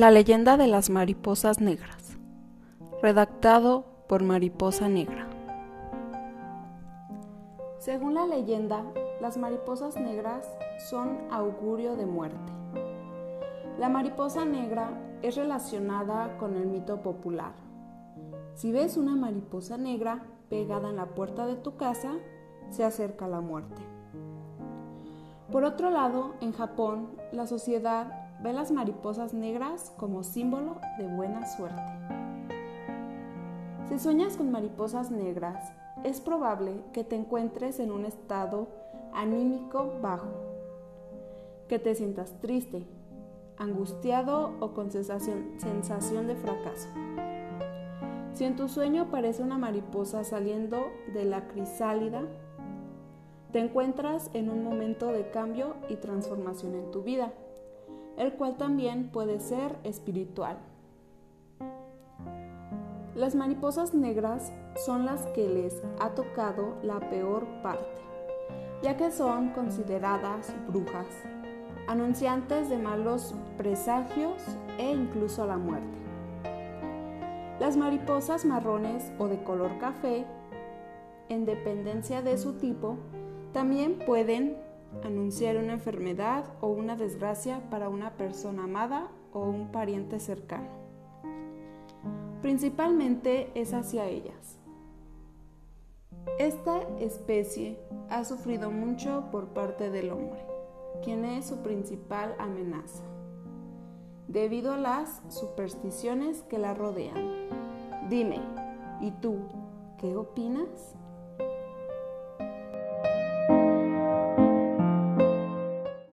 La leyenda de las mariposas negras. Redactado por Mariposa Negra. Según la leyenda, las mariposas negras son augurio de muerte. La mariposa negra es relacionada con el mito popular. Si ves una mariposa negra pegada en la puerta de tu casa, se acerca la muerte. Por otro lado, en Japón, la sociedad ve las mariposas negras como símbolo de buena suerte. Si sueñas con mariposas negras, es probable que te encuentres en un estado anímico bajo, que te sientas triste, angustiado o con sensación, sensación de fracaso. Si en tu sueño aparece una mariposa saliendo de la crisálida, te encuentras en un momento de cambio y transformación en tu vida el cual también puede ser espiritual. Las mariposas negras son las que les ha tocado la peor parte, ya que son consideradas brujas, anunciantes de malos presagios e incluso la muerte. Las mariposas marrones o de color café, en dependencia de su tipo, también pueden anunciar una enfermedad o una desgracia para una persona amada o un pariente cercano. Principalmente es hacia ellas. Esta especie ha sufrido mucho por parte del hombre, quien es su principal amenaza, debido a las supersticiones que la rodean. Dime, ¿y tú qué opinas?